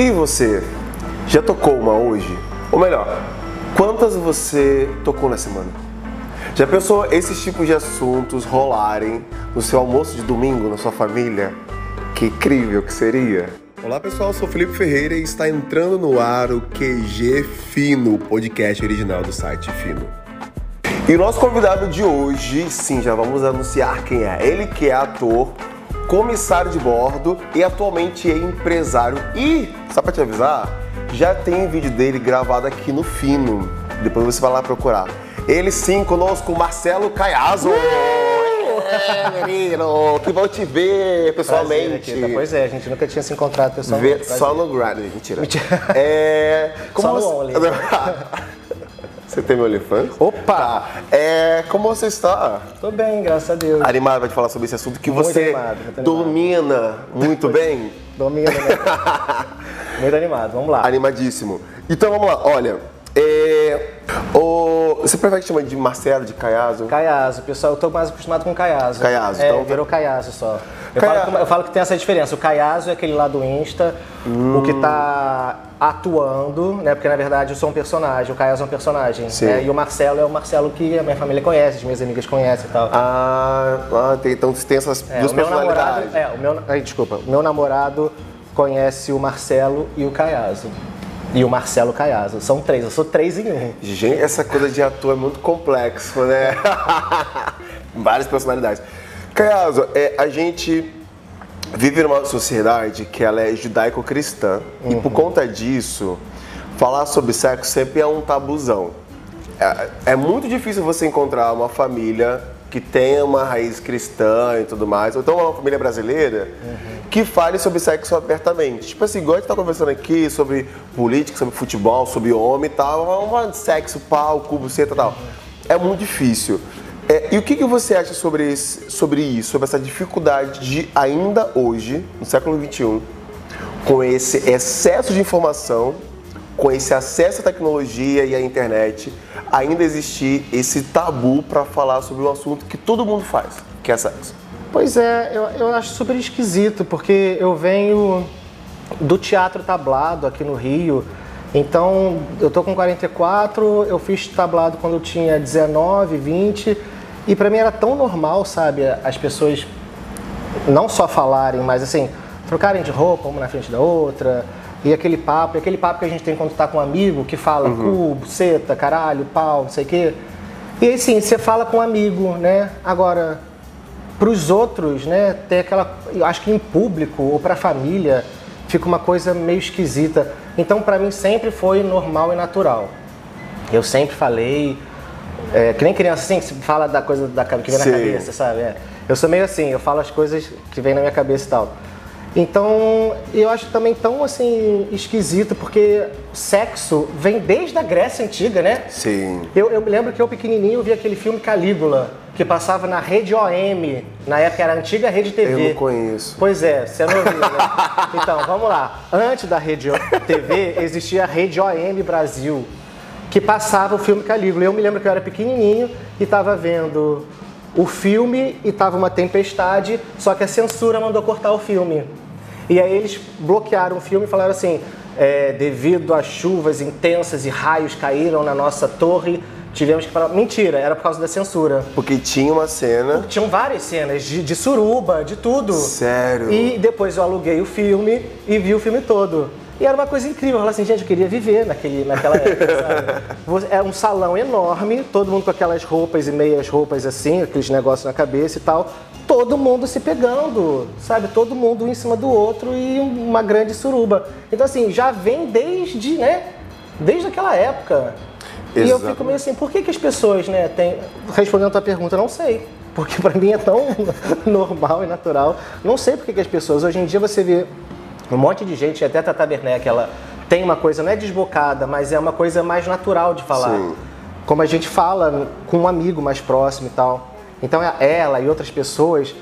E você? Já tocou uma hoje? Ou melhor, quantas você tocou na semana? Já pensou esses tipos de assuntos rolarem no seu almoço de domingo na sua família? Que incrível que seria! Olá pessoal, eu sou Felipe Ferreira e está entrando no ar o QG Fino, podcast original do site Fino. E o nosso convidado de hoje, sim, já vamos anunciar quem é. Ele que é ator, comissário de bordo e atualmente é empresário. E, só para te avisar, já tem vídeo dele gravado aqui no Fino. Depois você vai lá procurar. Ele sim, conosco, Marcelo Caiazo. É, menino, que vão te ver pessoalmente. Prazer, pois é, a gente nunca tinha se encontrado pessoalmente. Ver só no Grad, mentira. mentira. É, como só no Only. Você tem meu OnlyFans? Opa! Tá. É, como você está? Tô bem, graças a Deus. Animado vai te falar sobre esse assunto que muito você animado, muito domina muito bem? Domina, né? muito animado, vamos lá. Animadíssimo. Então vamos lá, olha. É, o, você prefere que chama de Marcelo, de Caiazo? Caiazo, pessoal, eu tô mais acostumado com Caiazo. Caiazo, é, então. virou Caiazo só. Eu, falo que, eu falo que tem essa diferença. O Caiazo é aquele lá do Insta, o que tá atuando, né? Porque na verdade eu sou um personagem, o Caiazo é um personagem. Né? E o Marcelo é o Marcelo que a minha família conhece, as minhas amigas conhecem e tal. Ah, ah, tem, então você tem essas É, duas o meu namorado, personalidades. é, o meu, ai, desculpa, o meu namorado conhece o Marcelo e o Caiazo. E o Marcelo Caiazo. São três, eu sou três em um. Gente, essa coisa de ator é muito complexo, né? Várias personalidades. Caiazo, é, a gente vive numa sociedade que ela é judaico-cristã e por conta disso, falar sobre sexo sempre é um tabuzão. É, é muito difícil você encontrar uma família que tenha uma raiz cristã e tudo mais, ou então uma família brasileira que fale sobre sexo abertamente. Tipo assim, igual a gente tá conversando aqui sobre política, sobre futebol, sobre homem e tal, um sexo, pau, cubo, seta e tal. É muito difícil. É, e o que, que você acha sobre, esse- sobre isso, sobre essa dificuldade de ainda hoje, no século XXI, com esse excesso de informação, com esse acesso à tecnologia e à internet, ainda existir esse tabu para falar sobre um assunto que todo mundo faz, que é sexo. Pois é, eu, eu acho super esquisito, porque eu venho do teatro tablado aqui no Rio. Então, eu tô com 44, eu fiz tablado quando eu tinha 19, 20, e pra mim era tão normal, sabe, as pessoas não só falarem, mas assim, trocarem de roupa uma na frente da outra, e aquele papo, e aquele papo que a gente tem quando tá com um amigo que fala cubo, seta, caralho, pau, não sei o quê. E aí sim, você fala com um amigo, né? Agora, para os outros, né, ter aquela, eu acho que em público ou para a família fica uma coisa meio esquisita. Então, para mim sempre foi normal e natural. Eu sempre falei, é, que nem criança assim, que se fala da coisa da, que vem na Sim. cabeça, sabe? É. Eu sou meio assim, eu falo as coisas que vêm na minha cabeça e tal. Então, eu acho também tão assim esquisito, porque sexo vem desde a Grécia Antiga, né? Sim. Eu, eu me lembro que eu pequenininho vi aquele filme Calígula, que passava na Rede OM, na época era a antiga Rede TV. Eu não conheço. Pois é, você não viu, né? Então, vamos lá. Antes da Rede TV, existia a Rede OM Brasil, que passava o filme Calígula. Eu me lembro que eu era pequenininho e estava vendo o filme e estava uma tempestade, só que a censura mandou cortar o filme. E aí eles bloquearam o filme e falaram assim, é, devido a chuvas intensas e raios caíram na nossa torre, tivemos que parar. Mentira, era por causa da censura. Porque tinha uma cena. Tinham várias cenas de, de suruba, de tudo. Sério? E depois eu aluguei o filme e vi o filme todo. E era uma coisa incrível. Eu falei assim, gente, eu queria viver naquele, naquela época, sabe? Você- É um salão enorme, todo mundo com aquelas roupas e meias roupas assim, aqueles negócios na cabeça e tal. Todo mundo se pegando, sabe? Todo mundo um em cima do outro e uma grande suruba. Então, assim, já vem desde, né? Desde aquela época. E eu Exatamente. fico meio assim, por que, que as pessoas, né, têm. Respondendo a tua pergunta, não sei. Porque pra mim é tão normal e natural. Não sei por que, que as pessoas. Hoje em dia você vê um monte de gente, até a Tata Werneck, ela tem uma coisa, não é desbocada, mas é uma coisa mais natural de falar. Sim. Como a gente fala com um amigo mais próximo e tal. Então ela e outras pessoas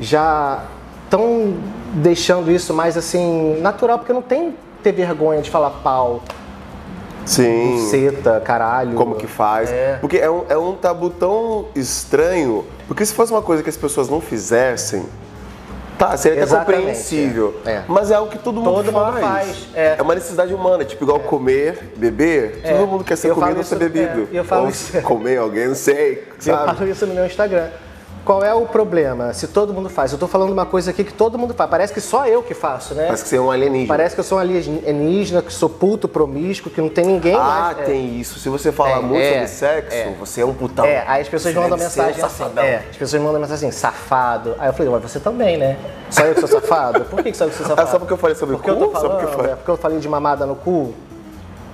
já estão deixando isso mais assim, natural, porque não tem ter vergonha de falar pau, Sim. buceta, caralho. Como que faz? É. Porque é um, é um tabu tão estranho. Porque se fosse uma coisa que as pessoas não fizessem, Tá, seria até compreensível. é. É. Mas é algo que todo mundo Todo mundo faz. faz, é. uma necessidade humana, tipo igual comer, beber. É. Todo mundo quer ser Eu comido ou ser bebido. é, e eu falo ou isso- comer alguém, não sei, Eu sabe? falo isso no meu Instagram. Qual é o problema? Se todo mundo faz. Eu tô falando uma coisa aqui que todo mundo faz. Parece que só eu que faço, né? Parece que você é um alienígena. Parece que eu sou um alienígena, que sou puto, promíscuo, que não tem ninguém Ah, mais. É. tem isso. Se você falar Tem, muito é, sobre sexo, é. você é um putão. É, aí as pessoas Você mandam um mensagem assim. É, as pessoas mandam mensagem assim, safado. Aí eu falei, mas você também, né? Só eu que sou safado? Por que, que só eu que sou safado? Ah, só porque eu falei sobre porque cu? eu tô Só falando, é porque eu falei de mamada no cu?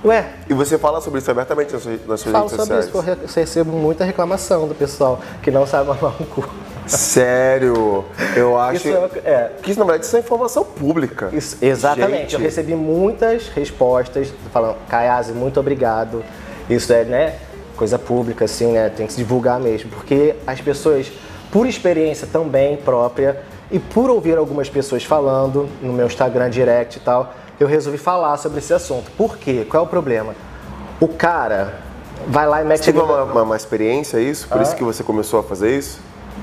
Ué, E você fala sobre isso abertamente nas suas, nas suas falo redes sobre sociais. isso, porque eu recebo muita reclamação do pessoal que não sabe mamar um cu. Sério? Eu acho. Isso é- é. Que isso, na verdade, isso é informação pública. Isso, exatamente. Gente. Eu recebi muitas respostas falando, Kayase, muito obrigado. Isso é, né, coisa pública, assim, né? Tem que se divulgar mesmo. Porque as pessoas, por experiência também própria, e por ouvir algumas pessoas falando no meu Instagram direct e tal, eu resolvi falar sobre esse assunto. Por quê? Qual é o problema? O cara vai lá e mete Você teve uma, uma, uma experiência isso? Por Ah. isso que você começou a fazer isso?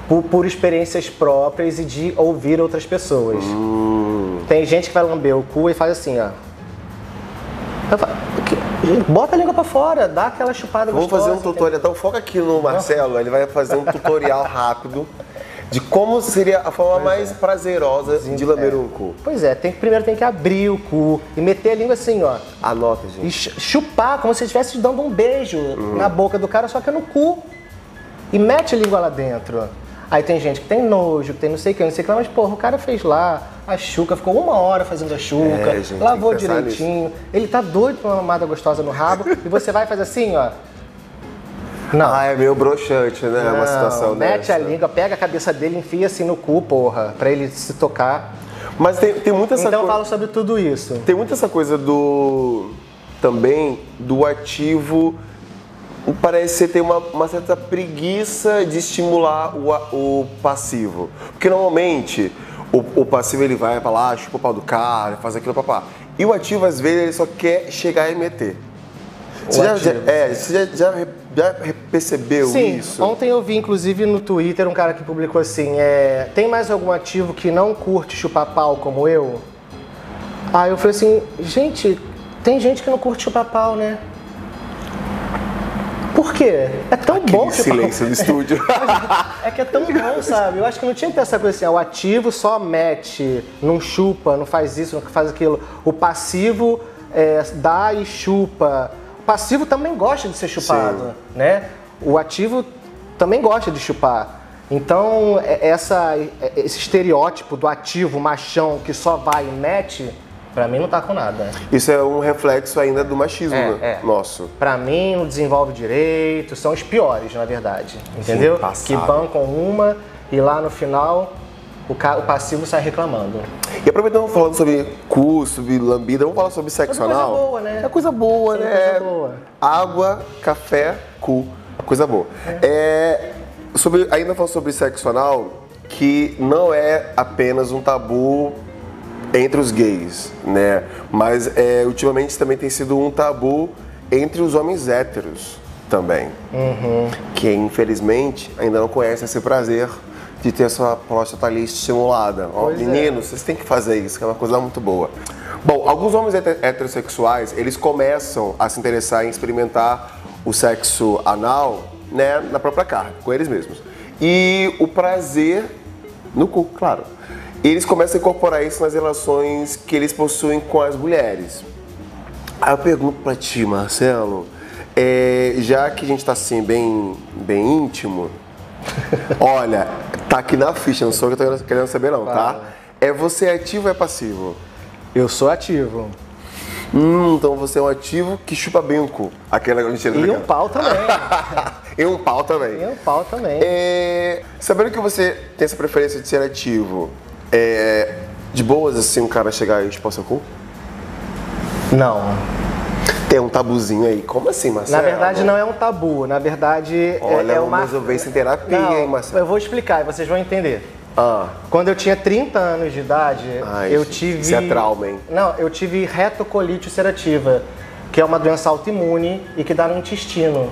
por, por experiências próprias e de ouvir outras pessoas. Hum. Tem gente que vai lamber o cu e faz assim, ó. Eu falo, "Que- Bota a língua pra fora, dá aquela chupada Vamos gostosa. fazer um tutorial. Então foca aqui no Marcelo, ele vai fazer um tutorial rápido de como seria a forma mais prazerosa de lamber um cu. Pois é, tem, que- primeiro tem que abrir o cu e meter a língua assim, ó. Anota, E gente. chu- chupar como se estivesse dando um beijo na boca do cara, só que é no cu. E mete a língua lá dentro. Aí tem gente que tem nojo, que tem não sei o que, não sei o que lá, mas porra, o cara fez lá a chuca, ficou uma hora fazendo a chuca, É, gente, lavou direitinho. Ele tá doido pra uma mamada gostosa no rabo e você vai fazer assim, ó. Não. Ah, é meio broxante, né? uma não, situação mete dessa. a língua, pega a cabeça dele, enfia assim no cu, porra, pra ele se tocar. Mas tem, tem muita essa Então eu coi- falo sobre tudo isso. Tem muito essa coisa do. também do ativo. Parece que você tem uma, uma certa preguiça de estimular o, o passivo. Porque normalmente o, o passivo ele vai pra lá, chupa o pau do cara, faz aquilo, papá. E o ativo, às vezes, ele só quer chegar e meter. Você, já, já- é, você já, já, já percebeu Sim, isso? ontem eu vi inclusive no Twitter um cara que publicou assim, é, tem mais algum ativo que não curte chupar pau como eu? Aí eu falei assim, gente, tem gente que não curte chupar pau, né? Por quê? É tão bom Aquele chupar silêncio do estúdio. É que é tão bom, sabe? Eu acho que não tinha que ter essa coisa assim, ó, o ativo só mete, não chupa, não faz isso, não faz aquilo. O passivo é, dá e chupa. Passivo também gosta de ser chupado, né? O ativo também gosta de chupar. Então, é- essa, é- esse estereótipo do ativo machão que só vai e mete, pra mim não tá com nada. Isso é um reflexo ainda do machismo É, né? é. nosso. Pra mim, não desenvolve direito, são os piores, na verdade. Entendeu? passado. que bancam uma e lá no final o, ca- o passivo sai reclamando. E aproveitando falando sobre cu, sobre lambida, vamos falar sobre sexo Coisa anal? boa, né? É coisa boa, Sim, né? coisa boa. Água, café, cu. Coisa boa. É, sobre, ainda falando sobre sexo anal, que não é apenas um tabu entre os gays, né? Mas é, ultimamente também tem sido um tabu entre os homens héteros também. Uhum. Que infelizmente ainda não conhecem esse prazer de ter sua próstata ali estimulada. Ó, Pois é. meninos, vocês têm que fazer isso, que é uma coisa muito boa. Bom, alguns homens hete- heterossexuais, eles começam a se interessar em experimentar o sexo anal, né, na própria carne, com eles mesmos. E o prazer no cu, claro. Eles começam a incorporar isso nas relações que eles possuem com as mulheres. Aí eu pergunto pra ti, Marcelo, é, já que a gente tá assim, bem, bem íntimo, olha, tá aqui na ficha, não sou eu que tô querendo saber não, tá? É você ativo ou é passivo? Eu sou ativo. Hum, então você é um ativo que chupa bem o cu. Aquela mentira, E um pau também. e um pau também. e um pau também. É, sabendo que você tem essa preferência de ser ativo, é, de boas assim um cara chegar e chupar seu cu? Não. Tem um tabuzinho aí. Como assim, Na Marcelo? verdade, não é um tabu. Na verdade, é- Olha, é, vamos uma. resolver isso em terapia, Não, hein, Marcelo? eu vou explicar e vocês vão entender. Ah, Quando eu tinha 30 anos de idade, Ai, eu tive. isso é trauma, hein? Não, eu tive retocolite ulcerativa, que é uma doença autoimune e que dá no intestino.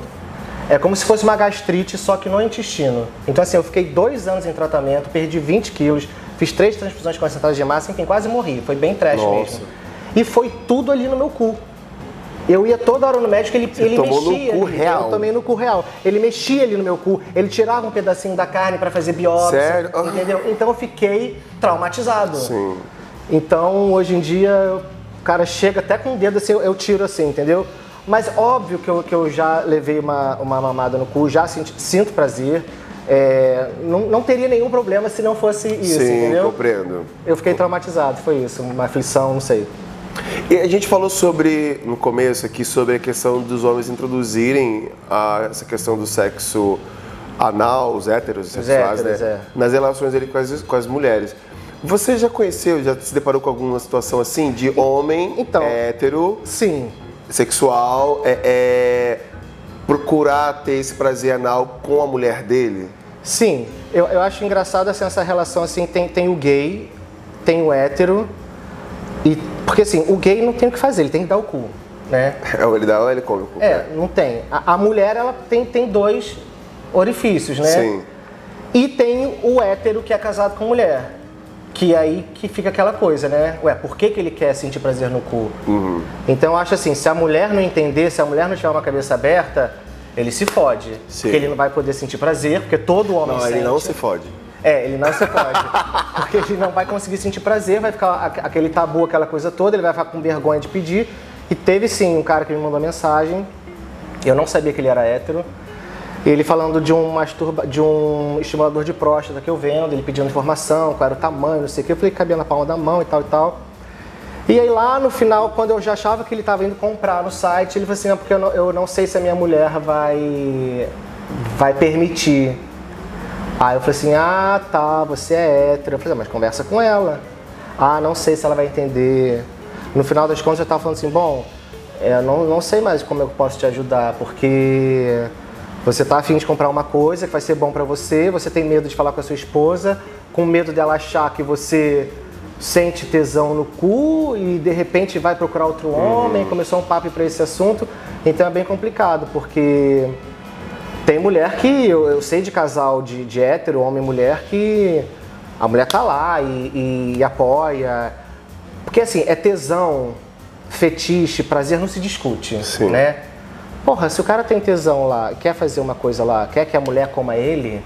É como se fosse uma gastrite, só que no intestino. Então, assim, eu fiquei dois anos em tratamento, perdi 20 quilos, Fiz três transfusões concentradas de massa, enfim, quase morri. Foi bem trash Nossa. mesmo. E foi tudo ali no meu cu. Eu ia toda hora no médico, ele, ele tomou no mexia. cu ali, real? Eu tomei no cu real. Ele mexia ali no meu cu, ele tirava um pedacinho da carne pra fazer biópsia. Sério? Ah. Entendeu? Então eu fiquei traumatizado. Sim. Então, hoje em dia, o cara chega até com o dedo assim, eu, eu tiro assim, entendeu? Mas óbvio que eu, que eu já levei uma, uma mamada no cu, já senti- sinto prazer. É, não, não teria nenhum problema se não fosse isso, Sim, entendeu? compreendo. Eu fiquei traumatizado, foi isso, uma aflição, não sei. E a gente falou sobre, no começo aqui, sobre a questão dos homens introduzirem a- essa questão do sexo anal, os héteros sexuais, héteros, né? é. Nas relações dele com as, com as mulheres. Você já conheceu, já se deparou com alguma situação assim, de homem Então. hétero, Sim, sexual, é, é, procurar ter esse prazer anal com a mulher dele? sim. Eu, eu acho engraçado assim, essa relação assim, tem, tem o gay, tem o hétero, e, porque assim, o gay não tem o que fazer, ele tem que dar o cu, né? Ou ele dá ou ele come o cu? É, não tem. A, a mulher, ela tem, tem dois orifícios, né? Sim. E tem o hétero que é casado com mulher. Que é aí que fica aquela coisa, né? Ué, por que, que ele quer sentir prazer no cu? Uhum. Então eu acho assim, se a mulher não entender, se a mulher não tiver uma cabeça aberta, ele se fode. Sim. Porque ele não vai poder sentir prazer, porque todo homem Não, sente. ele não se fode. É, ele não se pode. porque ele não vai conseguir sentir prazer, vai ficar aque- aquele tabu, aquela coisa toda, ele vai ficar com vergonha de pedir. E teve sim um cara que me mandou mensagem, eu não sabia que ele era hétero. Ele falando de um, masturba, de um estimulador de próstata que eu vendo, ele pedindo informação, qual era o tamanho, não sei o que. Eu falei que cabia na palma da mão e tal e tal. E aí lá no final, quando eu já achava que ele estava indo comprar no site, ele falou assim, ah, porque eu não, eu não sei se a minha mulher vai, vai permitir. Aí eu falei assim, ah tá, você é hétero. Eu falei, ah, mas conversa com ela. Ah, não sei se ela vai entender. No final das contas eu tava falando assim, bom, é, eu não, não sei mais como eu posso te ajudar, porque você tá afim de comprar uma coisa que vai ser bom pra você, você tem medo de falar com a sua esposa, com medo dela achar que você sente tesão no cu e de repente vai procurar outro homem, começou um papo para esse assunto. Então é bem complicado, porque tem mulher que eu, eu sei de casal de, de hétero, homem e mulher, que a mulher tá lá e, e apoia. Porque assim, é tesão, fetiche, prazer não se discute, Sim. né? Porra, se o cara tem tesão lá, quer fazer uma coisa lá, quer que a mulher coma ele,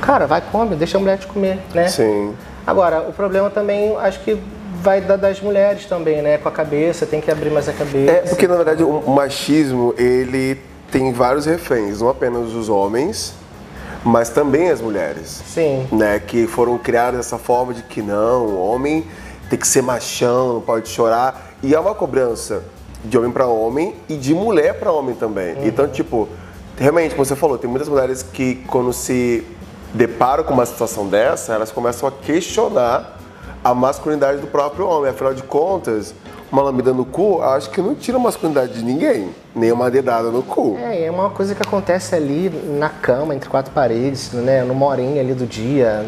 cara, vai come, deixa a mulher te comer, né? Sim. Agora, o problema também, acho que vai da- das mulheres também, né? Com a cabeça, tem que abrir mais a cabeça. É, porque na verdade o o machismo, ele tem vários reféns, não apenas os homens, mas também as mulheres. Sim. Né, que foram criadas dessa forma de que não, o homem tem que ser machão, não pode chorar. E é uma cobrança de homem para homem e de mulher para homem também. Então, tipo, realmente, como você falou, tem muitas mulheres que quando se deparam com uma situação dessa, elas começam a questionar a masculinidade do próprio homem. Afinal de contas, uma lambida no cu, acho que não tira a masculinidade de ninguém, nem uma dedada no cu. É, é uma coisa que acontece ali na cama, entre quatro paredes, né? Numa horinha ali do dia.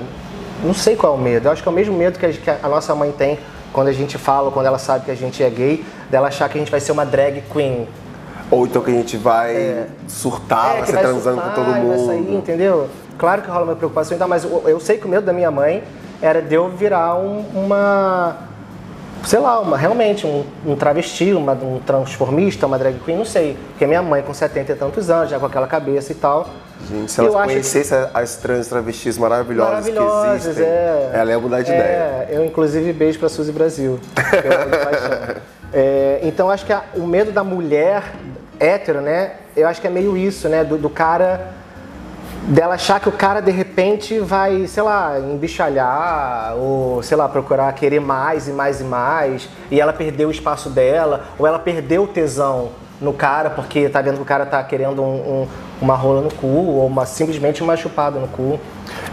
Não sei qual é o medo. Eu acho que é o mesmo medo que a, que a nossa mãe tem quando a gente fala, quando ela sabe que a gente é gay, dela achar que a gente vai ser uma drag queen. Ou então que a gente vai surtar, vai que ser transando surtar, com todo mundo. Vai sair, entendeu? Claro que rola uma preocupação, mas eu, eu sei que o medo da minha mãe era de eu virar um- uma. Sei lá, uma, realmente um, um travesti, uma, um transformista, uma drag queen, não sei. Porque minha mãe com 70 e tantos anos, já com aquela cabeça e tal. Gente, se ela Eu acho que- conhecesse as trans travestis maravilhosas, que Maravilhosas, existem, é. ela ia mudar de é, ideia. Eu, inclusive, beijo pra Suzy Brasil. que. É, então, acho que a- o medo da mulher hétero, né? Eu acho que é meio isso, né? Do, do cara. Dela achar que o cara de repente vai, sei lá, embichalhar, ou sei lá, procurar querer mais e mais e mais, e ela perdeu o espaço dela, ou ela perdeu o tesão no cara porque tá vendo que o cara tá querendo um- um- uma rola no cu, ou uma, simplesmente uma chupada no cu.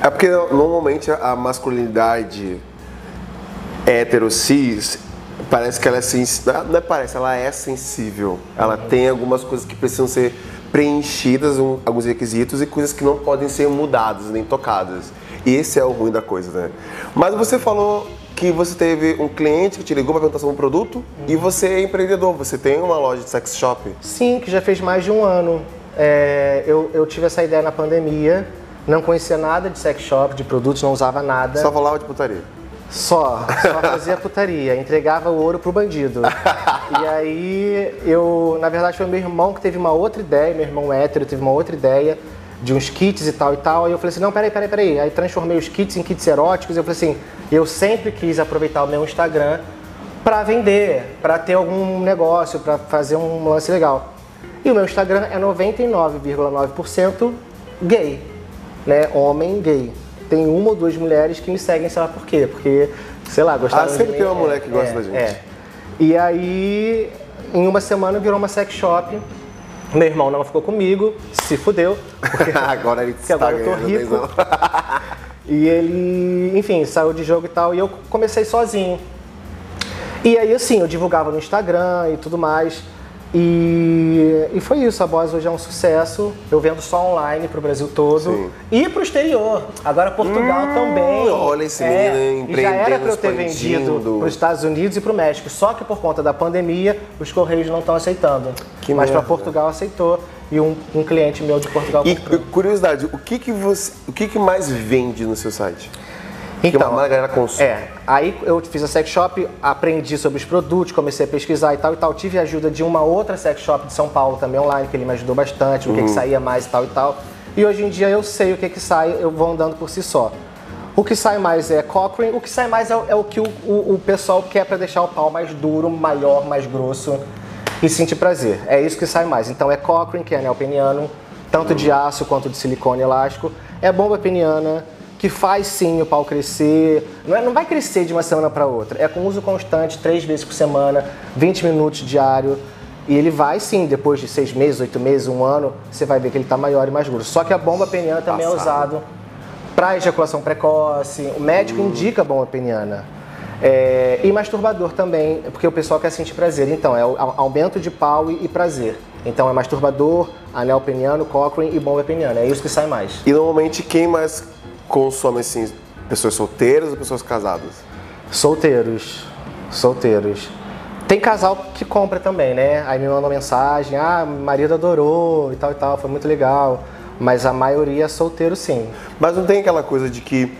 É porque normalmente a masculinidade hétero cis parece que ela é sensível. Não é parece, ela é sensível. Ela tem algumas coisas que precisam ser preenchidas, um- alguns requisitos e coisas que não podem ser mudadas nem tocadas. E esse é o ruim da coisa, né? Mas você falou que você teve um cliente que te ligou para perguntar sobre um produto e você é empreendedor, você tem uma loja de sex shop. Sim, que já fez mais de um ano. É, eu, eu tive essa ideia na pandemia, não conhecia nada de sex shop, de produtos, não usava nada. Só falava de putaria. Só, só fazia putaria, entregava o ouro pro bandido. e aí eu, na verdade foi meu irmão que teve uma outra ideia, meu irmão hétero teve uma outra ideia de uns kits e tal e tal. Aí eu falei assim, não, peraí, peraí, peraí. Aí transformei os kits em kits eróticos. Eu falei assim, eu sempre quis aproveitar o meu Instagram para vender, para ter algum negócio, para fazer um lance legal. E o meu Instagram é 99,9% gay, né? Homem gay. Tem uma ou duas mulheres que me seguem, sei lá por quê. Porque, sei lá, gostaram Ah, de sempre mim. tem uma mulher que gosta é, da gente. É. E aí, em uma semana virou uma sex shop. Meu irmão não ficou comigo, se fudeu. Porque agora ele porque está agora eu tô ganhando rico. tesão. E ele, enfim, saiu de jogo e tal, e eu comecei sozinho. E aí, assim, eu divulgava no Instagram e tudo mais. E, e foi isso, a Boss hoje é um sucesso. Eu vendo só online pro Brasil todo Sim. e pro exterior. Agora Portugal também. olha esse É, menino e já era empreendendo, pra eu ter expandindo. vendido pros Estados Unidos e pro México. Só que por conta da pandemia, os Correios não estão aceitando. Que Mas pra merda. Portugal aceitou. E um, um cliente meu de Portugal E comprou. curiosidade, o que que você, o que que mais vende no seu site? Que Então, uma galera consome. É, aí eu fiz a sex shop, aprendi sobre os produtos, comecei a pesquisar e tal e tal. Tive a ajuda de uma outra sex shop de São Paulo também online, que ele me ajudou bastante, o que, Uhum. que saía mais e tal e tal. E hoje em dia eu sei o que, que sai, eu vou andando por si só. O que sai mais é Cochrane, o que sai mais é, o- é o que o, o- o pessoal quer para deixar o pau mais duro, maior, mais grosso e sentir prazer. É isso que sai mais. Então é Cochrane, que é anel peniano, tanto de aço quanto de silicone elástico. É bomba peniana, que faz sim o pau crescer. Não, é- não vai crescer de uma semana para outra. É com uso constante, três vezes por semana, 20 minutos diário. E ele vai sim, depois de seis meses, oito meses, um ano, você vai ver que ele está maior e mais grosso. Só que a bomba peniana também é Passado. usado para ejaculação precoce. O médico indica bomba peniana. É, e masturbador também, porque o pessoal quer sentir prazer. Então, é o a- aumento de pau e, e prazer. Então, é masturbador, anel peniano, Cochrane e bomba peniana. É isso que sai mais. E normalmente quem mais consome assim, pessoas solteiras ou pessoas casadas? Solteiros. Solteiros. Tem casal que compra também, né? Aí me mandam mensagem, ah, marido adorou e tal e tal, foi muito legal. Mas a maioria é solteiro sim. Mas não tem aquela coisa de que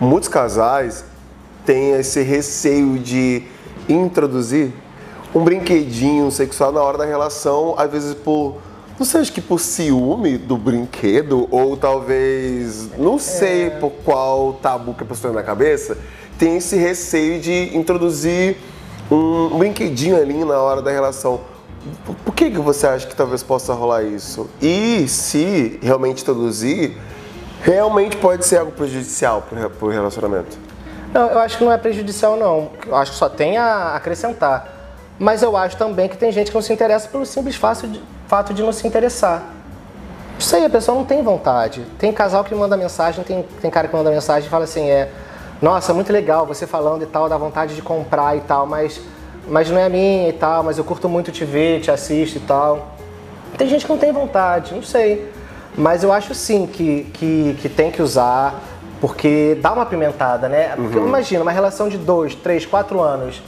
muitos casais têm esse receio de introduzir um brinquedinho sexual na hora da relação, às vezes por, não sei, acho que por ciúme do brinquedo, ou talvez, não sei por qual tabu que a pessoa tem na cabeça, tem esse receio de introduzir um brinquedinho ali na hora da relação. Por- Por que, que você acha que talvez possa rolar isso? E se realmente introduzir, realmente pode ser algo prejudicial para o relacionamento? Não, eu acho que não é prejudicial, não. Eu acho que só tem a acrescentar. Mas eu acho também que tem gente que não se interessa pelo simples fato de, fato de não se interessar. Isso aí, a pessoa não tem vontade. Tem casal que manda mensagem, tem, tem cara que manda mensagem e fala assim, é, nossa, muito legal você falando e tal, dá vontade de comprar e tal, mas, mas não é minha e tal, mas eu curto muito te ver, te assisto e tal. Tem gente que não tem vontade, não sei. Mas eu acho sim que, que, que tem que usar, porque dá uma pimentada, né? Porque imagina, uma relação de dois, três, quatro anos,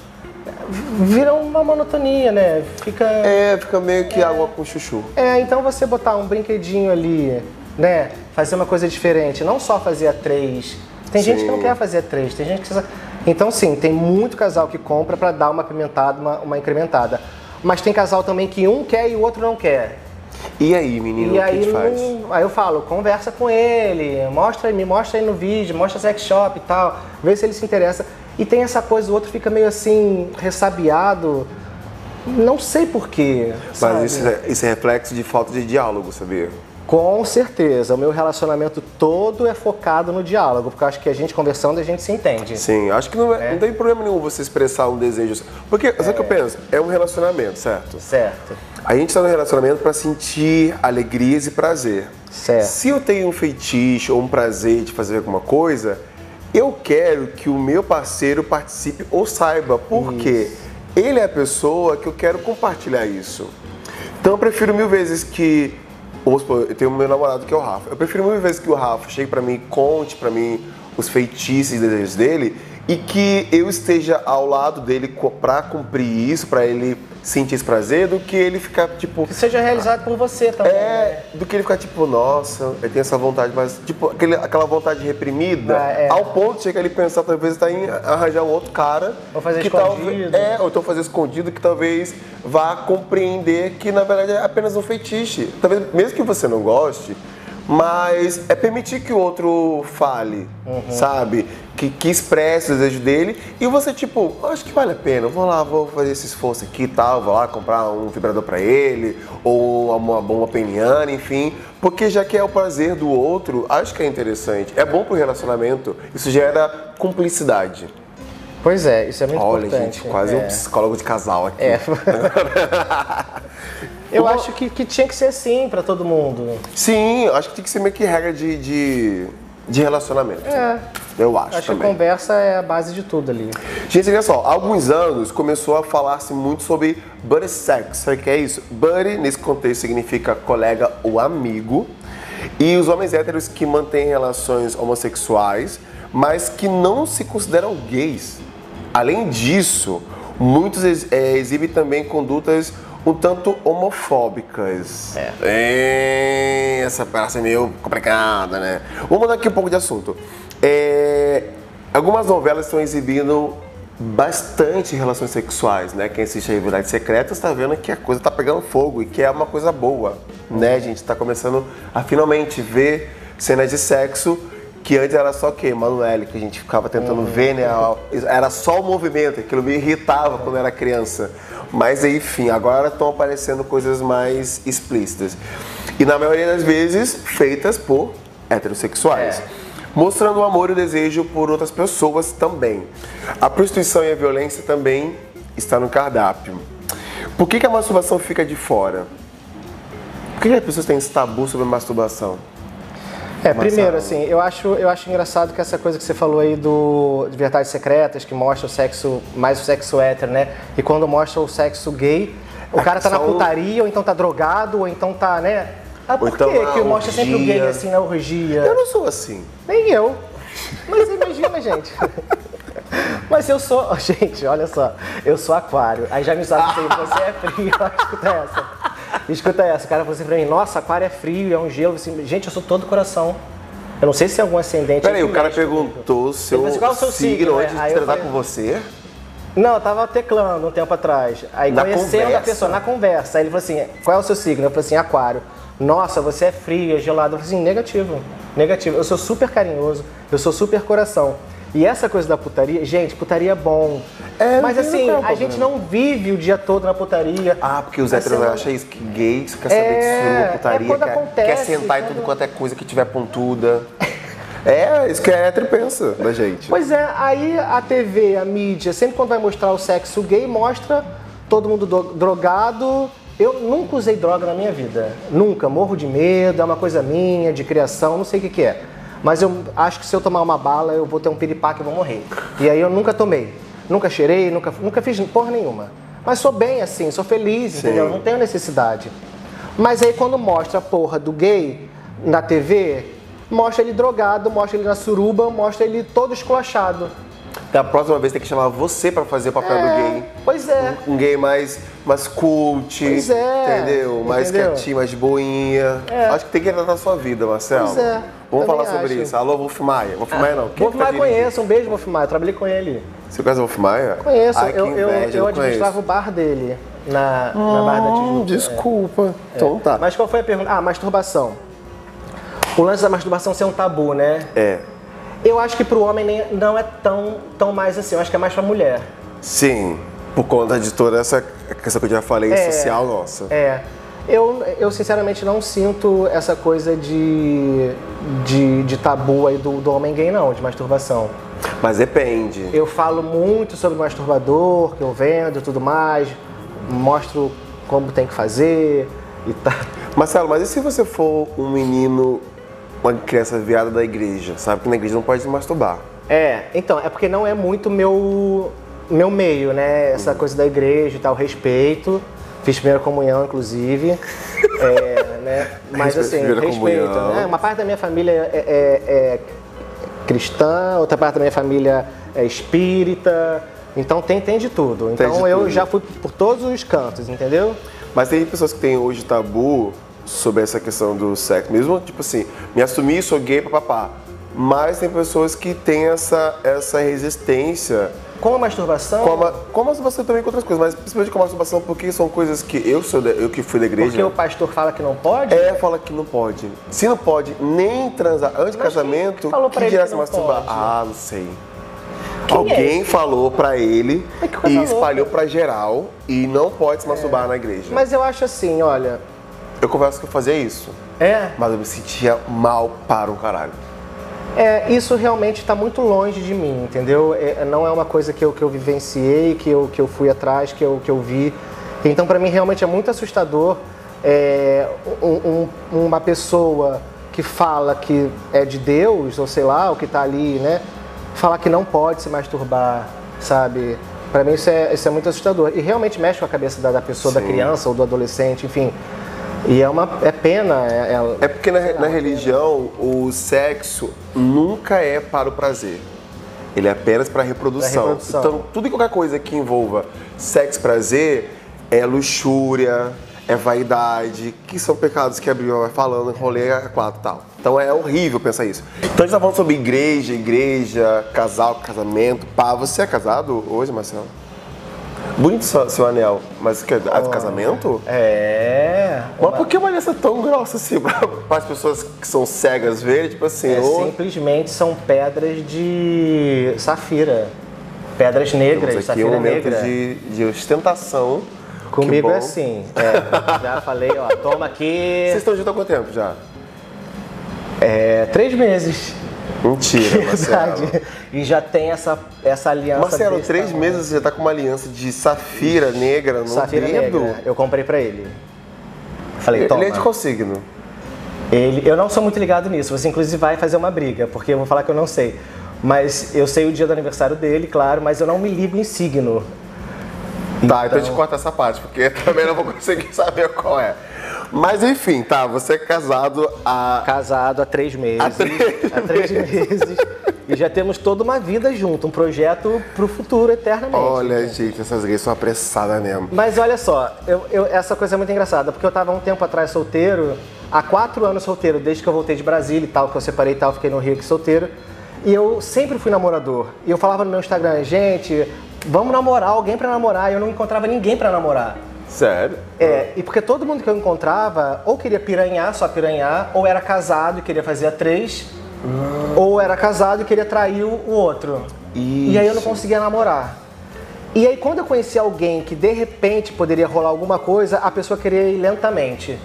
vira uma monotonia, né? Fica. É, fica meio que água com chuchu. É, então você botar um brinquedinho ali, né? Fazer uma coisa diferente, não só fazer a três. Tem gente que não Sim. quer fazer a três, tem gente que. Então, sim, tem muito casal que compra pra dar uma pimentada, uma, uma incrementada. Mas tem casal também que um quer e o outro não quer. E aí, menino, E que aí, gente faz? aí eu falo, conversa com ele, mostra, me mostra aí no vídeo, mostra sex shop e tal, vê se ele se interessa. E tem essa coisa, o outro fica meio assim, ressabiado. Não sei porquê. Mas isso é, isso é reflexo de falta de diálogo, sabia? Com certeza, o meu relacionamento todo é focado no diálogo, porque eu acho que a gente conversando a gente se entende. Sim, acho que não, é- não tem problema nenhum você expressar um desejo. Porque, sabe o que eu penso? É um relacionamento, certo? Certo. A gente está no relacionamento para sentir alegrias e prazer. Certo. Se eu tenho um feitiço ou um prazer de fazer alguma coisa, eu quero que o meu parceiro participe ou saiba, porque ele é a pessoa que eu quero compartilhar isso. Então eu prefiro mil vezes que. Vamos supor, eu tenho o meu namorado que é o Rafa. Eu prefiro mil vezes que o Rafa chegue pra mim e conte pra mim os feitiços e desejos dele e que eu esteja ao lado dele pra cumprir isso, pra ele sentir esse prazer, do que ele ficar tipo. Que seja realizado por você também. né? É, do que ele ficar tipo, nossa, eu tenho essa vontade, mas tipo, aquele, aquela vontade reprimida, Ah, é. ao ponto de chegar ele pensar, talvez, tá em arranjar um outro cara. Ou fazer que escondido. talvez- É, ou então fazer escondido, que talvez vá compreender que na verdade é apenas um fetiche. Talvez, mesmo que você não goste, mas é permitir que o outro fale, Uhum. sabe? Que, que expresse o desejo dele e você, tipo, acho que vale a pena, vou lá, vou fazer esse esforço aqui e tal, vou lá comprar um vibrador pra ele, ou uma bomba peniana, enfim, porque já que é o prazer do outro, acho que é interessante. É bom pro relacionamento, isso gera cumplicidade. Pois é, isso é muito Olha, importante. gente, quase é. um psicólogo de casal aqui. É. Eu acho que, que tinha que ser assim pra todo mundo. Sim, acho que tem que ser meio que regra de, de, de relacionamento. É. Eu acho, Acho que a também. conversa é a base de tudo ali. Gente, olha só, há alguns anos começou a falar-se muito sobre buddy sex. Sabe o que é isso? Buddy, nesse contexto, significa colega ou amigo. E os homens héteros que mantêm relações homossexuais, mas que não se consideram gays. Além disso, muitos ex- eh, exibem também condutas um tanto homofóbicas. É. Essa parece meio complicada, né? Vamos mudar aqui um pouco de assunto. É, algumas novelas estão exibindo bastante relações sexuais, né? Quem assiste a Verdades Secretas está vendo que a coisa tá pegando fogo e que é uma coisa boa, né? Gente está começando a finalmente ver cenas de sexo que antes era só o quê? Emanuele, que a gente ficava tentando ver, né? Era só o movimento, aquilo me irritava quando eu era criança. Mas enfim, agora estão aparecendo coisas mais explícitas. E na maioria das vezes feitas por heterossexuais. Mostrando o amor e o desejo por outras pessoas também. A prostituição e a violência também está no cardápio. Por que, que a masturbação fica de fora? Por que, que as pessoas têm esse tabu sobre a masturbação? É, primeiro, assim, eu acho, eu acho engraçado que essa coisa que você falou aí do, de Verdades Secretas, que mostra o sexo, mais o sexo hétero, né? E quando mostra o sexo gay, o cara tá na putaria, ou então tá drogado, ou então tá, né? Ah, por então que na que mostra sempre o gay assim na orgia? Eu não sou assim. Nem eu. Mas imagina, gente. Mas eu sou. Gente, olha só. Eu sou aquário. Aí já me sabe que você é frio. Escuta essa. Escuta essa. O cara falou assim pra mim: Nossa, aquário é frio, é um gelo. Assim, gente, eu sou todo coração. Eu não sei se tem algum ascendente. Peraí, o cara perguntou seu, falou assim, qual é o seu signo, antes de falei- com você. Não, eu tava teclando um tempo atrás. Aí Na conhecendo a conversa? pessoa na conversa. Aí ele falou assim: qual é o seu signo? Eu falei assim: aquário. Nossa, você é frio, é gelado. Eu falei assim: negativo. Negativo. Eu sou super carinhoso, eu sou super coração. E essa coisa da putaria, gente, putaria é bom. É, Mas assim, tem a gente não vive o dia todo na putaria. Ah, porque os héteros semana- acham isso, que gay só quer saber de É, suruba, é putaria, quando quer, acontece, quer sentar em quando- tudo quanto é coisa que tiver pontuda. É, isso que a hétero pensa da gente. Pois é, aí a TV, a mídia, sempre quando vai mostrar o sexo gay, mostra todo mundo do- drogado. Eu nunca usei droga na minha vida. Nunca. Morro de medo, é uma coisa minha, de criação, não sei o que, que é. Mas eu acho que se eu tomar uma bala, eu vou ter um piripaque e vou morrer. E aí eu nunca tomei. Nunca cheirei, nunca, nunca fiz porra nenhuma. Mas sou bem assim, sou feliz, entendeu? Não tenho necessidade. Mas aí quando mostra a porra do gay na TV, mostra ele drogado, mostra ele na suruba, mostra ele todo esculachado. Da próxima vez tem que chamar você pra fazer o papel do gay. Pois é. Um gay mais, mais cult, Pois é, entendeu? Mais entendeu? quietinho, mais boinha. Acho que tem que entrar na sua vida, Marcelo. Pois é, Vamos falar sobre acho. isso. Alô, Wolf Maia. Wolf Maia não. Quem Wolf tá Maia dirigindo? conheço, um beijo, Wolf Maia. Eu trabalhei com ele. Você conhece o Wolf Maia? Conheço, Ai, eu, eu, eu não administrava o bar dele na, na Barra da Hum, Tijuca. desculpa. Então tá. Mas qual foi a pergunta? Ah, masturbação. O lance da masturbação ser um tabu, né? É. Eu acho que pro homem nem- não é tão, tão mais assim, eu acho que é mais pra mulher. Sim. Por conta de toda essa questão que eu já falei, É. social nossa. É. Eu, eu sinceramente não sinto essa coisa de, de, de tabu aí do, do homem gay, não, de masturbação. Mas depende. Eu falo muito sobre masturbador, que eu vendo e tudo mais, mostro como tem que fazer e tal. Marcelo, mas e se você for um menino, uma criança viada da igreja? Sabe que na igreja não pode se masturbar. É, então, é porque não é muito meu, meu meio, né? Essa coisa da igreja e tal, respeito. Fiz primeira comunhão, inclusive. É, né? Mas assim, respeito. comunhão. Né? Uma parte da minha família é, é- é cristã, outra parte da minha família é espírita. Então tem, tem de tudo. Então de eu tudo. já fui por todos os cantos, entendeu? Mas tem pessoas que têm hoje tabu sobre essa questão do sexo. Mesmo, tipo assim, me assumir, sou gay, papapá. Mas tem pessoas que têm essa, essa resistência Com a masturbação, com a, com a masturbação também com outras coisas, mas principalmente com a masturbação porque são coisas que eu sou eu que fui da igreja. porque o pastor fala que não pode, É, fala que não pode. Se não pode nem transar antes do quem casamento, falou pra que ele dirá se masturbar? pode? Ah, não sei. Quem é Alguém esse? falou pra ele É e espalhou pra geral e não pode se masturbar na igreja. mas eu acho assim, olha, Eu confesso que eu fazia isso, é, mas eu me sentia mal para um caralho. É, isso realmente está muito longe de mim, entendeu? É, não é uma coisa que eu, que eu vivenciei, que eu, que eu fui atrás, que eu, que eu vi. Então, para mim, realmente é muito assustador é, um- um- uma pessoa que fala que é de Deus, ou sei lá, o que está ali, né? Falar que não pode se masturbar, sabe? Para mim, isso é, isso é muito assustador. E realmente mexe com a cabeça da, da pessoa, da Sim. criança ou do adolescente, enfim. E é uma é pena. É, é- É porque na, na religião o sexo nunca é para o prazer. Ele é apenas para a reprodução. Reprodução. Então, tudo e qualquer coisa que envolva sexo e prazer é luxúria, é vaidade, que são pecados que a Bíblia vai falando, rolê a quatro e tal. Então é horrível pensar isso. Então a gente tá falando sobre igreja, igreja, casal, casamento. Pá, você é casado hoje, Marcelo? Bonito seu, seu anel, mas que é ah, de casamento? é. Mas por que uma aliança tão grossa assim para as pessoas que são cegas verem? Tipo assim, É, ô, simplesmente são pedras de safira. Pedras negras, temos aqui safira um momento negra. de, de ostentação. Comigo é assim. é. já falei, ó, toma aqui. Vocês estão juntos há quanto tempo já? É, três meses. Mentira, Marcelo. Verdade. E já tem essa, essa aliança. Marcelo, três tamanho. meses você tá com uma aliança de safira negra no Safira dedo? negra. Eu comprei pra ele. Falei, toma. Ele é de qual signo? Ele, eu não sou muito ligado nisso. Você inclusive vai fazer uma briga, porque eu vou falar que eu não sei. Mas eu sei o dia do aniversário dele, claro, mas eu não me ligo em signo. Tá, então a gente corta essa parte, porque também não vou conseguir saber qual é. Mas enfim, tá, você é casado há. Casado há três meses. Há três há três meses. E já temos toda uma vida junto, um projeto pro futuro eternamente. Olha, gente, essas gays são apressadas mesmo. Mas olha só, eu, eu- essa coisa é muito engraçada, porque eu tava há um tempo atrás solteiro, há quatro anos solteiro, desde que eu voltei de Brasília e tal, que eu separei e tal, fiquei no Rio aqui solteiro. E eu sempre fui namorador. E eu falava no meu Instagram, gente, vamos namorar, alguém pra namorar. E eu não encontrava ninguém pra namorar. Sério? É, e porque todo mundo que eu encontrava ou queria piranhar, só piranhar, ou era casado e queria fazer a três, ou era casado e queria trair o outro. E aí eu não Isso. conseguia namorar. E aí quando eu conhecia alguém que de repente poderia rolar alguma coisa, a pessoa queria ir lentamente.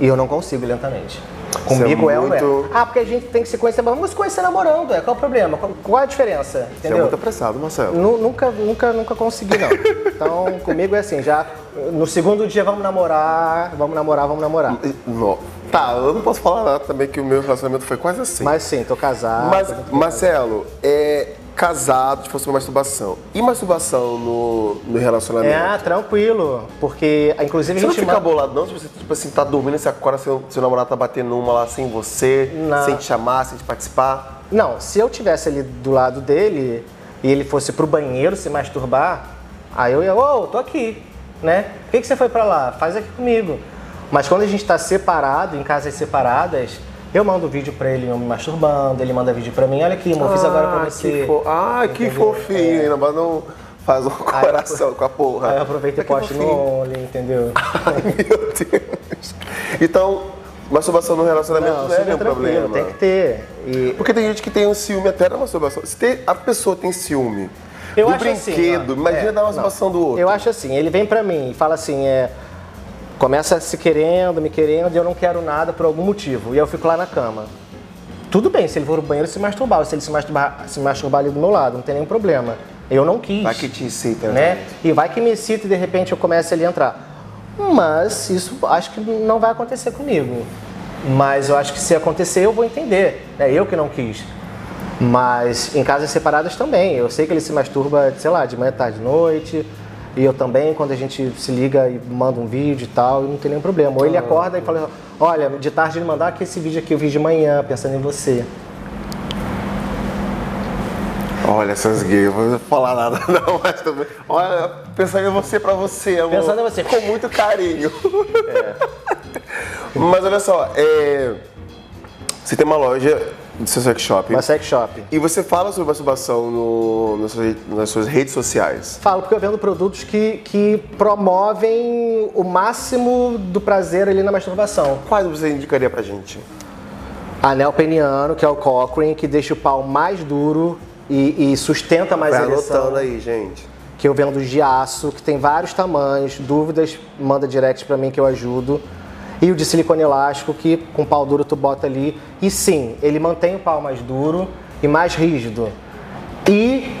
E eu não consigo ir lentamente. Comigo é, ou não é. muito- Ah, porque a gente tem que se conhecer, mas vamos se conhecer namorando, é. Qual o problema? Qual, a diferença? Você é Entendeu? muito apressado, Marcelo. Nu- Nunca, nunca, nunca consegui, não. Então, comigo é assim, já no segundo dia vamos namorar, vamos namorar, vamos namorar. Não. Tá, eu não posso falar nada também que o meu relacionamento foi quase assim. Mas sim, tô casado. Mas, muito Marcelo, é casado, se fosse uma masturbação. E masturbação no, no relacionamento? É, tranquilo, porque inclusive Você a não gente fica manda- bolado não? Se você, tipo assim, tá dormindo, você acorda, seu, seu namorado tá batendo uma lá sem você, Não. sem te chamar, sem te participar. Não, se eu tivesse ali do lado dele e ele fosse pro banheiro se masturbar, aí eu ia, ô, tô aqui, né? Por que, que você foi pra lá? Faz aqui comigo. Mas quando a gente tá separado, em casas separadas, eu mando vídeo pra ele eu me masturbando, ele manda vídeo pra mim, olha aqui, amor, fiz agora pra você. Que fo... Ah, que Entendeu? fofinho, ainda mais não faz um coração com a porra. Aí eu aproveito e Ah, que posto no. Only, entendeu? Ai, meu Deus. Então, masturbação no relacionamento não, é super nenhum problema. tem que ter. E Porque tem gente que tem um ciúme até da masturbação. Se tem- a pessoa tem ciúme Eu do acho assim, brinquedo, ó, imagina é, da masturbação do outro. Eu acho assim, ele vem pra mim e fala assim, é, começa se querendo, me querendo, e eu não quero nada por algum motivo. E eu fico lá na cama. Tudo bem, se ele for no banheiro se masturbar, se ele se masturbar, se masturbar ali do meu lado, não tem nenhum problema. Eu não quis. Vai que te incita, né? E vai que me excita e de repente eu comece ali a entrar. Mas isso acho que não vai acontecer comigo. Mas eu acho que se acontecer eu vou entender. É eu que não quis. Mas em casas separadas também. Eu sei que ele se masturba, sei lá, de manhã, tarde, noite. E eu também, quando a gente se liga e manda um vídeo e tal, não tem nenhum problema. Ou ele acorda e fala, olha, de tarde ele mandar aqui esse vídeo aqui, eu vi de manhã, pensando em você. Olha, essas gays, eu vou falar nada não, mas também. Olha, pensando em você pra você, amor. Pensando em você. Com muito carinho. Mas olha só, é, você tem uma loja do seu sex shop. Uma sex shop. E você fala sobre masturbação no, nas, suas, nas suas redes sociais. Falo porque eu vendo produtos que, que promovem o máximo do prazer ali na masturbação. Quais você indicaria pra gente? Anel peniano, que é o Cochrane, que deixa o pau mais duro e, e sustenta mais Vai a ereção. anotando aí, gente. Que eu vendo de aço, que tem vários tamanhos. Dúvidas, manda direct pra mim que eu ajudo. E o de silicone elástico, que com pau duro tu bota ali. E sim, ele mantém o pau mais duro e mais rígido. E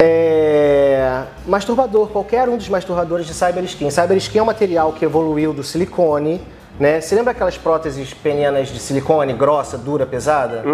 é, masturbador, qualquer um dos masturbadores de Cyber Skin. Cyber Skin é um material que evoluiu do silicone, né? Você lembra aquelas próteses penianas de silicone, grossa, dura, pesada?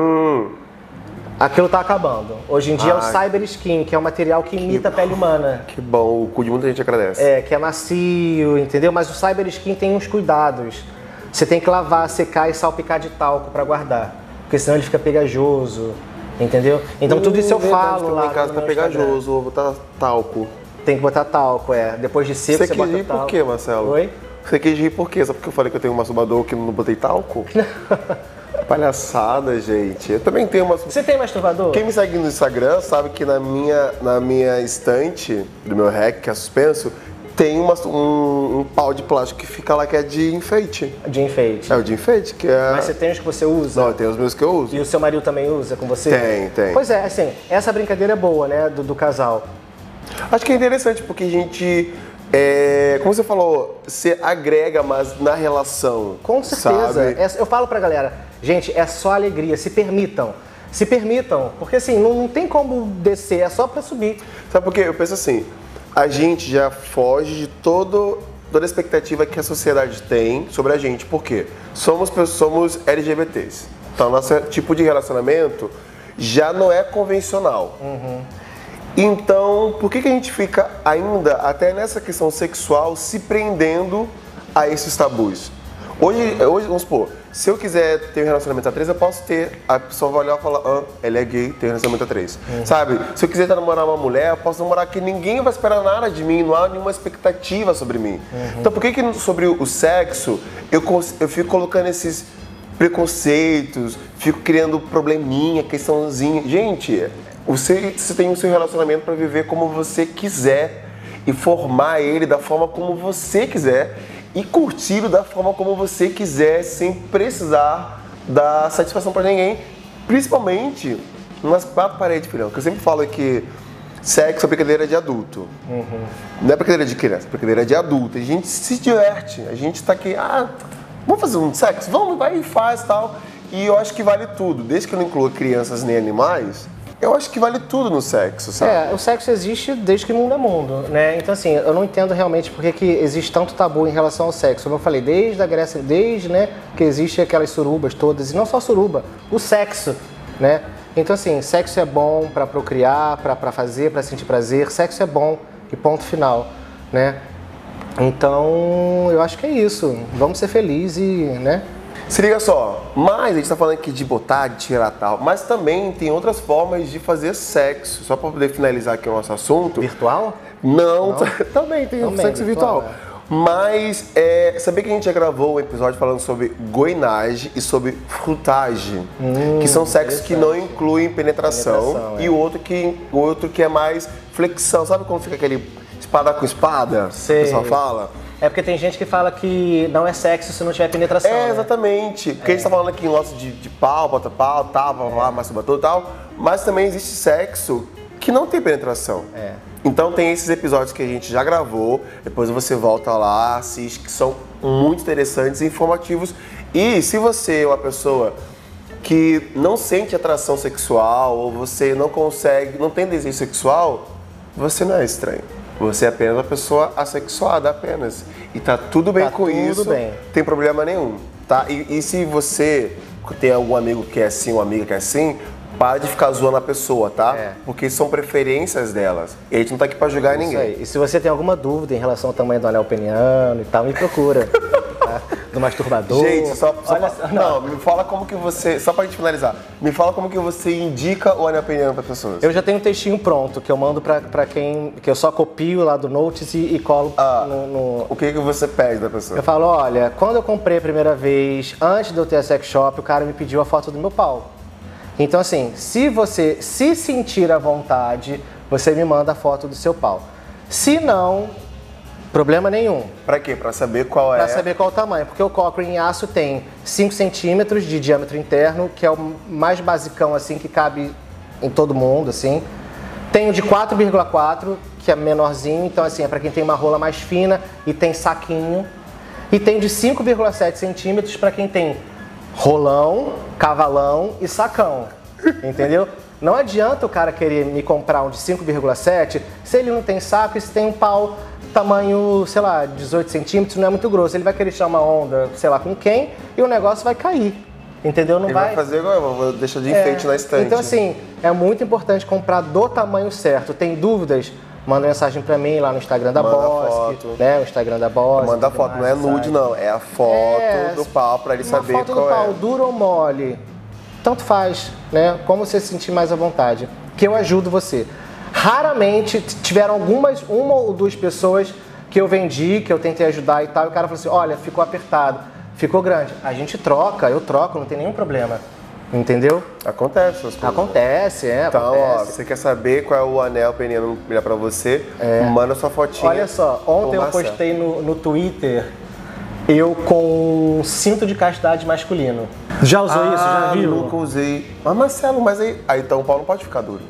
Aquilo tá acabando. Hoje em dia é o. Cyber Skin, que é um material que imita a pele humana. Que bom, o cu de muita gente agradece. É, que é macio, entendeu? Mas o Cyber Skin tem uns cuidados. Você tem que lavar, secar e salpicar de talco para guardar. Porque senão ele fica pegajoso, entendeu? Então tudo isso eu verdade, falo lá. Em casa tá pegajoso, vou botar talco. Tem que botar talco, é. Depois de seco Você você, quis bota rir talco. por quê, Marcelo? Oi? Você quis rir por quê? Só porque eu falei que eu tenho um masturbador que não botei talco? Palhaçada, gente. Eu também tenho uma. Você tem masturbador? Quem me segue no Instagram sabe que na minha, na minha estante do meu rec, que é suspenso, tem uma- um, um pau de plástico que fica lá que é de enfeite. De enfeite. É o de enfeite, que é. Mas você tem os que você usa? Não, tem os meus que eu uso. E o seu marido também usa com você? Tem, tem. Pois é, assim, essa brincadeira é boa, né, do, do casal. Acho que é interessante porque a gente. é, como você falou, você agrega mais na relação. Com certeza. É- eu falo pra galera, gente, é só alegria, se permitam. Se permitam, porque assim, não, não tem como descer, é só pra subir. Sabe por quê? Eu penso assim, a gente já foge de todo, toda a expectativa que a sociedade tem sobre a gente. Por quê? Somos, somos LGBTs. Então, nosso tipo de relacionamento já não é convencional. Então, por que, que a gente fica ainda, até nessa questão sexual, se prendendo a esses tabus? Hoje, hoje vamos supor, se eu quiser ter um relacionamento a três, eu posso ter. A pessoa vai olhar e falar, ah, ele é gay, tem um relacionamento a três. Sabe? Se eu quiser namorar uma mulher, eu posso namorar que ninguém vai esperar nada de mim, não há nenhuma expectativa sobre mim. Então, por que, que sobre o sexo eu, eu fico colocando esses preconceitos, fico criando probleminha, questãozinha. Gente, você, você tem o seu relacionamento para viver como você quiser e formar ele da forma como você quiser e curti-lo da forma como você quiser, sem precisar dar satisfação para ninguém, principalmente nas quatro paredes, filhão. Que eu sempre falo que sexo é brincadeira de adulto. Não é brincadeira de criança, é brincadeira de adulto. A gente se diverte, a gente tá aqui, ah, vamos fazer um sexo? Vamos, vai e faz tal. E eu acho que vale tudo. Desde que eu não inclua crianças nem animais, eu acho que vale tudo no sexo, sabe? É, o sexo existe desde que mundo é mundo, né? Então, assim, eu não entendo realmente por que que existe tanto tabu em relação ao sexo. Como eu falei, desde a Grécia, desde, né, que existe aquelas surubas todas, e não só suruba, o sexo, né? Então, assim, sexo é bom pra procriar, pra fazer, pra sentir prazer. Sexo é bom e ponto final, né? Então, eu acho que é isso. Vamos ser felizes e, né? Se liga só, mas a gente tá falando aqui de botar, de tirar tal, mas também tem outras formas de fazer sexo. Só pra poder finalizar aqui o nosso assunto. Virtual? Não, também tem Também, sexo virtual. virtual, né? Mas é, sabia que a gente já gravou um episódio falando sobre goinage e sobre frutagem, que são sexos que não incluem penetração, Penetração, é. e o outro que o outro que é mais flexão. Sabe quando fica aquele espada com espada? Sei. O pessoal fala? É porque tem gente que fala que não é sexo se não tiver penetração. É, né? exatamente. Porque a gente tá falando aqui em nosso de, de pau, bota pau, tal, blá, blá, masturbator e tal. Mas também existe sexo que não tem penetração. É. Então tem esses episódios que a gente já gravou, depois você volta lá, assiste, que são muito interessantes e informativos. E se você é uma pessoa que não sente atração sexual, ou você não consegue, não tem desejo sexual, você não é estranho. Você é apenas uma pessoa assexuada apenas. E tá tudo bem Tá com tudo isso, bem. tem problema nenhum, tá? E, e se você tem algum amigo que é assim, uma amiga que é assim, para de ficar zoando a pessoa, tá? É. Porque são preferências delas. E a gente não tá aqui pra julgar Isso ninguém. aí. E se você tem alguma dúvida em relação ao tamanho do anel peniano e tal, me procura. do masturbador. Gente, só, só Olha pra- só, não. me fala como que você, só pra gente finalizar, me fala como que você indica o anel peniano para pessoas. Eu já tenho um textinho pronto que eu mando pra, pra quem. que eu só copio lá do Notes e, e colo Ah. no, no- O que que você pede da pessoa? Eu falo, olha, quando eu comprei a primeira vez, antes de eu ter a sex shop, o cara me pediu a foto do meu pau. Então, assim, se você se sentir à vontade, você me manda a foto do seu pau. Se não, problema nenhum. Pra quê? Pra saber qual é. Pra saber qual o tamanho, porque o Cochrane em aço tem 5 centímetros de diâmetro interno, que é o mais basicão, assim, que cabe em todo mundo, assim. Tem o de 4,4, que é menorzinho, então, assim, é pra quem tem uma rola mais fina e tem saquinho. E tem de 5,7 centímetros pra quem tem rolão, cavalão e sacão, entendeu? Não adianta o cara querer me comprar um de 5,7 se ele não tem saco e se tem um pau tamanho, sei lá, 18 centímetros, não é muito grosso. Ele vai querer tirar uma onda, sei lá, com quem, e o negócio vai cair. Entendeu? Não Ele vai fazer igual vou deixar de enfeite na estante. Então, assim, é muito importante comprar do tamanho certo. Tem dúvidas? Manda mensagem pra mim lá no Instagram da Manda Boss, foto. né? O Instagram da Boss. Manda foto, mais, não é sabe? nude, não. É a foto É, do pau pra ele saber foto qual do pau, é. duro ou mole, tanto faz, né? Como você se sentir mais à vontade. Que eu ajudo você. Raramente tiveram algumas, uma ou duas pessoas que eu vendi, que eu tentei ajudar e tal, e o cara falou assim: olha, ficou apertado, ficou grande. A gente troca, eu troco, não tem nenhum problema. Entendeu? Acontece essas coisas. Acontece, é. Então, ó, acontece. você quer saber qual é o anel peniano melhor pra você? Manda sua fotinha. Olha só, ontem eu Marcelo. postei no, no Twitter eu com um cinto de castidade masculino. Já usou isso? Já Ah, viu? nunca usei. Mas Marcelo, mas aí, aí então o pau não pode ficar duro.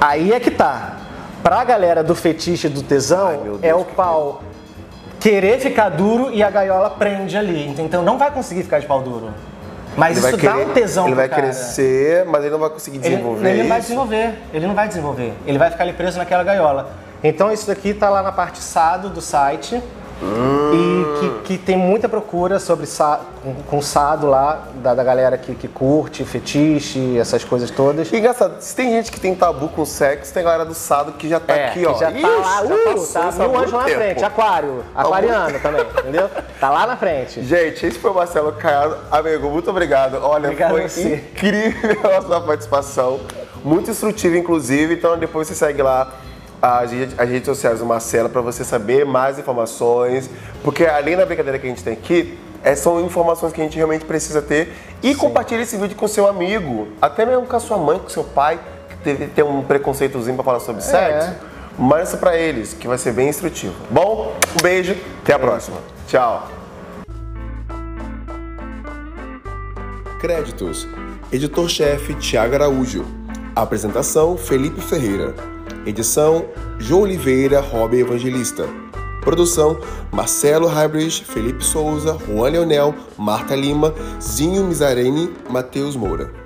Aí é que tá. Pra galera do fetiche do tesão, Ai, Deus, é o que pau querer ficar duro e a gaiola prende ali. Então não vai conseguir ficar de pau duro. Mas Ele isso dá querer- um tesão Ele vai cara. crescer, mas ele não vai conseguir Ele, desenvolver ele não vai desenvolver, ele não vai desenvolver. Ele vai ficar ali preso naquela gaiola. Então isso daqui tá lá na parte SADO do site. E que, que tem muita procura sobre sa, com, com sado lá, da, da galera que, que curte, fetiche, essas coisas todas. E engraçado, se tem gente que tem tabu com sexo, tem galera do sado que já tá É, aqui, que ó. já tá Ixi, lá, já uh, passou tá mil lá na frente, aquário, aquariano também, entendeu? Tá lá na frente. Gente, esse foi o Marcelo Caiado. Amigo, muito obrigado. Olha, Obrigado foi você. incrível a sua participação. Muito instrutiva, inclusive. Então, depois você segue lá as, as redes sociais do Marcelo para você saber mais informações. Porque além da brincadeira que a gente tem aqui, é, são informações que a gente realmente precisa ter. E compartilhe esse vídeo com seu amigo, até mesmo com a sua mãe, com seu pai, que teve, tem um preconceitozinho para falar sobre sexo. Manda isso pra eles, que vai ser bem instrutivo. Bom, um beijo, até a próxima. Tchau. Créditos: Editor-chefe Tiago Araújo. Apresentação: Felipe Ferreira. Edição: João Oliveira, Rob Evangelista. Produção: Marcelo Hybrid, Felipe Souza, Juan Leonel, Marta Lima, Zinho Mizarene, Matheus Moura.